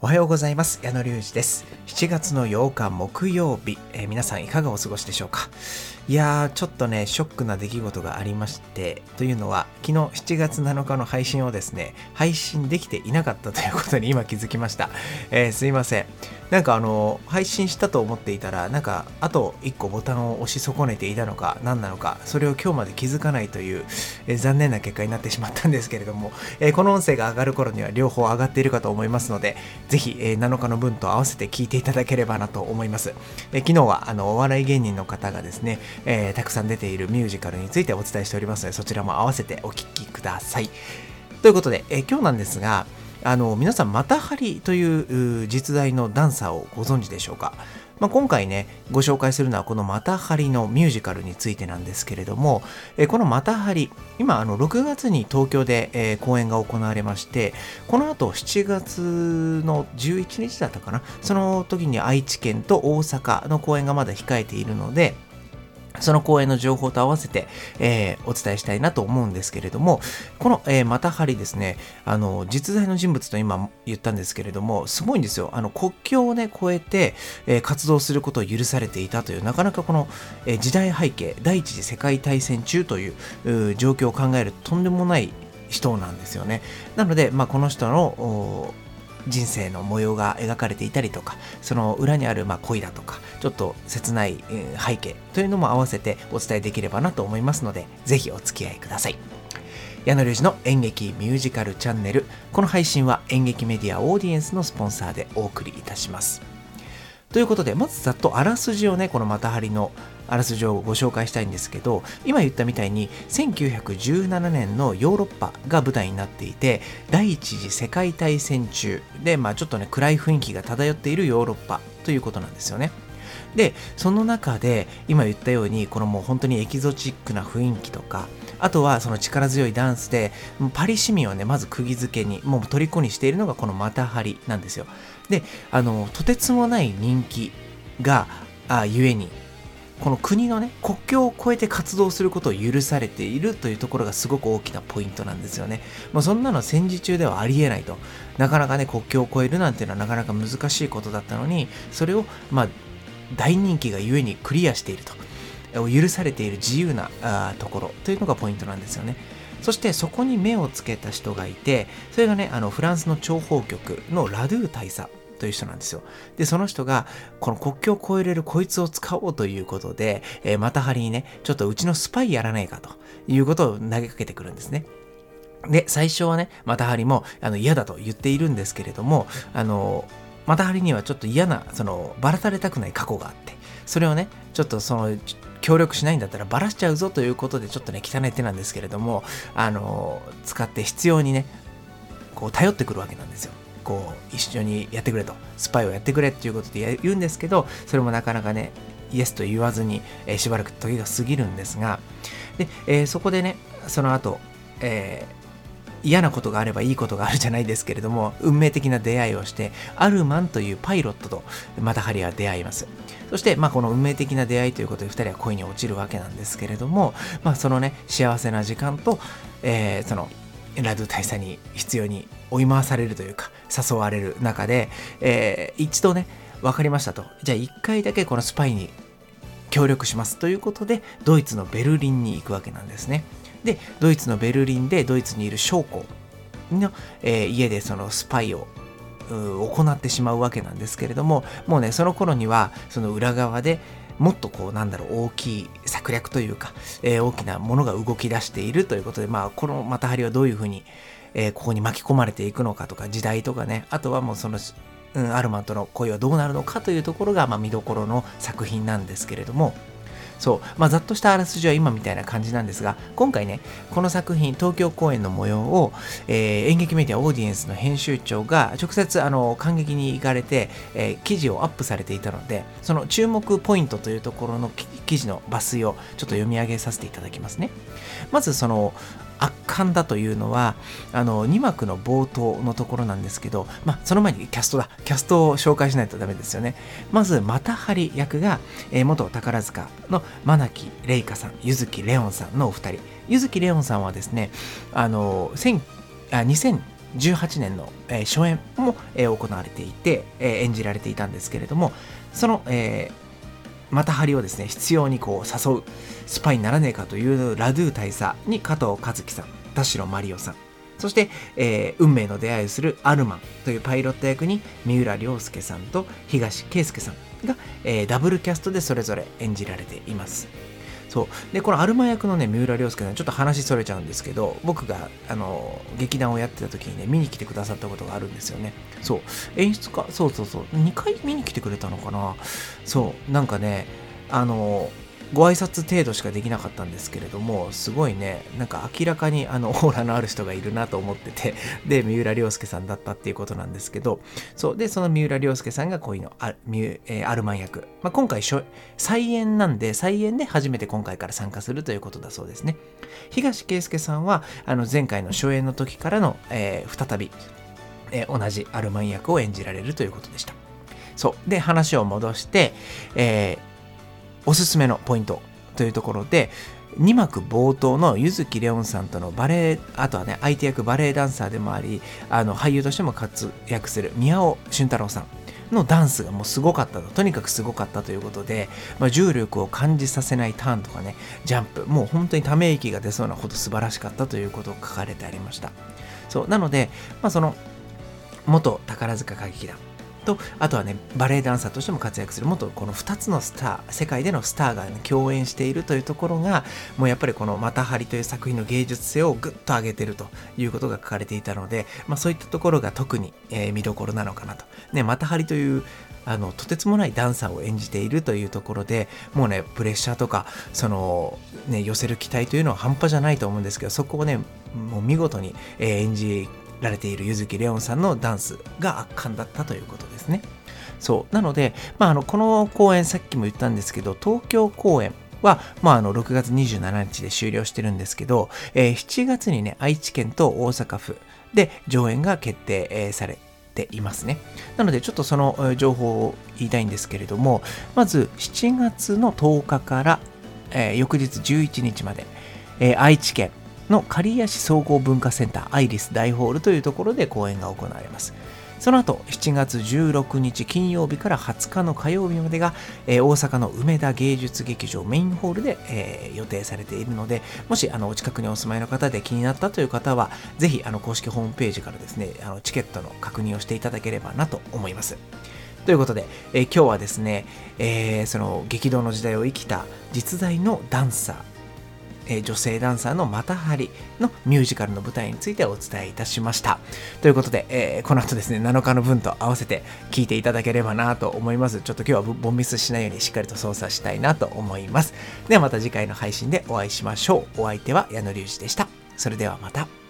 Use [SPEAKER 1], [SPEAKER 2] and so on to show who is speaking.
[SPEAKER 1] おはようございます。矢野隆二です。7月の8日木曜日、えー、皆さんいかがお過ごしでしょうか？いやー、ちょっとね、ショックな出来事がありまして、というのは、昨日7月7日の配信をですね、配信できていなかったということに今気づきました。えー、すいません。なんかあの、配信したと思っていたら、なんか、あと1個ボタンを押し損ねていたのか、何なのか、それを今日まで気づかないという、えー、残念な結果になってしまったんですけれども、えー、この音声が上がる頃には両方上がっているかと思いますので、ぜひ、えー、7日の分と合わせて聞いていただければなと思います。え、昨日はあのお笑い芸人の方がですね、え、たくさん出ているミュージカルについてお伝えしておりますので、そちらも合わせてお聞きください。ということで、え、今日なんですが、あの皆さん、またはりという実在のダンサーをご存知でしょうか、まあ、今回ね、ご紹介するのはこのまたはりのミュージカルについてなんですけれども、えこのまたはり、今、あの6月に東京で、え、公演が行われまして、この後7月の11日だったかな、その時に愛知県と大阪の公演がまだ控えているので、その公演の情報と合わせて、えー、お伝えしたいなと思うんですけれども、この、えー、またはりですね、あの、実在の人物と今言ったんですけれども、すごいんですよ。あの、国境をね、越えて、えー、活動することを許されていたという、なかなかこの、えー、時代背景、第一次世界大戦中という状況を考えるととんでもない人なんですよね。なので、まあ、この人の、人生の模様が描かれていたりとかその裏にあるまあ恋だとかちょっと切ない背景というのも合わせてお伝えできればなと思いますのでぜひお付き合いください。矢野隆二の演劇ミュージカルチャンネル。この配信は演劇メディアオーディエンスのスポンサーでお送りいたします。ということでまずざっとあらすじをねこのまたはりのあらすじをご紹介したいんですけど今言ったみたいに1917年のヨーロッパが舞台になっていて第一次世界大戦中で、まあ、ちょっとね暗い雰囲気が漂っているヨーロッパということなんですよね。でその中で今言ったようにこのもう本当にエキゾチックな雰囲気とかあとはその力強いダンスでパリ市民をねまず釘付けにもう虜にしているのがこのまたはりなんですよであのとてつもない人気があゆえにこの国のね国境を越えて活動することを許されているというところがすごく大きなポイントなんですよね。もうそんなの戦時中ではありえないと。なかなかね国境を越えるなんていうのはなかなか難しいことだったのにそれをまあ大人気がゆえにクリアしていると。許されている自由なあところというのがポイントなんですよね。そしてそこに目をつけた人がいて、それがね、あのフランスの諜報局のラドゥー大佐という人なんですよ。で、その人が、この国境を越えれるこいつを使おうということで、えー、またはりにね、ちょっとうちのスパイやらないかということを投げかけてくるんですね。で、最初はね、またはりもあの嫌だと言っているんですけれども、あの、またはりにはちょっと嫌な、その、ばらされたくない過去があって、それをね、ちょっとその、協力しないんだったらばらしちゃうぞということでちょっとね汚い手なんですけれどもあの使って必要にねこう頼ってくるわけなんですよこう一緒にやってくれと。スパイをやってくれっていうことで言うんですけどそれもなかなかねイエスと言わずに、えー、しばらく時が過ぎるんですがで、えー、そこでねその後、えー、嫌なことがあればいいことがあるじゃないですけれども運命的な出会いをしてアルマンというパイロットとまたハリは出会います。そして、まあ、この運命的な出会いということで2人は恋に落ちるわけなんですけれども、まあ、そのね幸せな時間と、えー、そのラドゥ大佐に必要に追い回されるというか誘われる中で、えー、一度ね分かりましたと。じゃあ1回だけこのスパイに協力しますということでドイツのベルリンに行くわけなんですね。でドイツのベルリンでドイツにいる将校の、えー、家でそのスパイを行ってしまうわけなんですけれどももうねその頃にはその裏側でもっとこうなんだろう大きい策略というか、えー、大きなものが動き出しているということでまあこのまたはりはどういうふうに、えー、ここに巻き込まれていくのかとか時代とかね。あとはもうその、うん、アルマンとの恋はどうなるのかというところが、まあ、見どころの作品なんですけれども。そう、まあ、ざっとしたあらすじは今みたいな感じなんですが、今回ね、この作品、東京公演の模様を、えー、演劇メディアオーディエンスの編集長が直接あの感激に行かれて、えー、記事をアップされていたので、その注目ポイントというところの記事の抜粋をちょっと読み上げさせていただきますね。まずその圧巻だというのはあの2幕の冒頭のところなんですけど、まあ、その前にキャストだ。キャストを紹介しないとダメですよね。まずまたはり役が、えー、元宝塚の真木玲香さん柚木レオンさんのお二人。柚木レオンさんはですねあのあ2000 18年の、えー、初演も、えー、行われていて、えー、演じられていたんですけれどもその、えー、また張りをですね必要にこう誘うスパイにならねえかというラドゥ大佐に加藤和樹さん田代真理夫さんそして、えー、運命の出会いをするアルマンというパイロット役に三浦亮介さんと東圭介さんが、えー、ダブルキャストでそれぞれ演じられています。そう。でこのアルマ役のね三浦亮介さんちょっと話それちゃうんですけど僕があの劇団をやってた時にね見に来てくださったことがあるんですよね。そう。演出家そうそうそう。2回見に来てくれたのかな。そう。なんかねあのご挨拶程度しかできなかったんですけれども、すごいね、なんか明らかにあのオーラのある人がいるなと思ってて、で、三浦亮介さんだったっていうことなんですけど、そう、で、その三浦亮介さんがこういうの、あえ、アルマン役。まあ、今回、再演なんで、再演で初めて今回から参加するということだそうですね。東圭介さんは、あの前回の初演の時からの、えー、再び、えー、同じアルマン役を演じられるということでした。そう。で、話を戻して、えー、おすすめのポイントというところで2幕冒頭の柚木レオンさんとのバレエあとはね相手役バレエダンサーでもありあの俳優としても活躍する宮尾俊太郎さんのダンスがもうすごかったと。とにかくすごかったということで、まあ、重力を感じさせないターンとかねジャンプもう本当にため息が出そうなほど素晴らしかったということを書かれてありました。そうなので、まあ、その元宝塚歌劇団とあとはねバレエダンサーとしても活躍する元この2つのスター世界でのスターが、ね、共演しているというところがもうやっぱりこの「またはり」という作品の芸術性をぐっと上げてるということが書かれていたので、まあ、そういったところが特に、えー、見どころなのかなと。ね、またはりというあのとてつもないダンサーを演じているというところでもうねプレッシャーとかその、ね、寄せる期待というのは半端じゃないと思うんですけどそこをねもう見事に、えー、演じられている柚木レオンさんのダンスが圧巻だったということですね。そう。なので、まあ、あの、この公演さっきも言ったんですけど、東京公演は、まあ、あの、6月27日で終了してるんですけど、えー、7月にね、愛知県と大阪府で上演が決定、えー、されていますね。なので、ちょっとその情報を言いたいんですけれども、まず、7月の10日から、えー、翌日11日まで、えー、愛知県の刈谷市総合文化センターアイリス大ホールというところで公演が行われます。その後、7月16日金曜日から20日の火曜日までが、えー、大阪の梅田芸術劇場メインホールで、えー、予定されているので、もしあのお近くにお住まいの方で気になったという方は、ぜひあの公式ホームページからですね、あのチケットの確認をしていただければなと思います。ということで、えー、今日はですね、え、その激動の時代を生きた実在のダンサー、え女性ダンサーのまたはりのミュージカルの舞台についてお伝えいたしました。ということで、えー、この後ですね、7日の分と合わせて聞いていただければなと思います。ちょっと今日はボンミスしないようにしっかりと操作したいなと思います。ではまた次回の配信でお会いしましょう。お相手は矢野隆二でした。それではまた。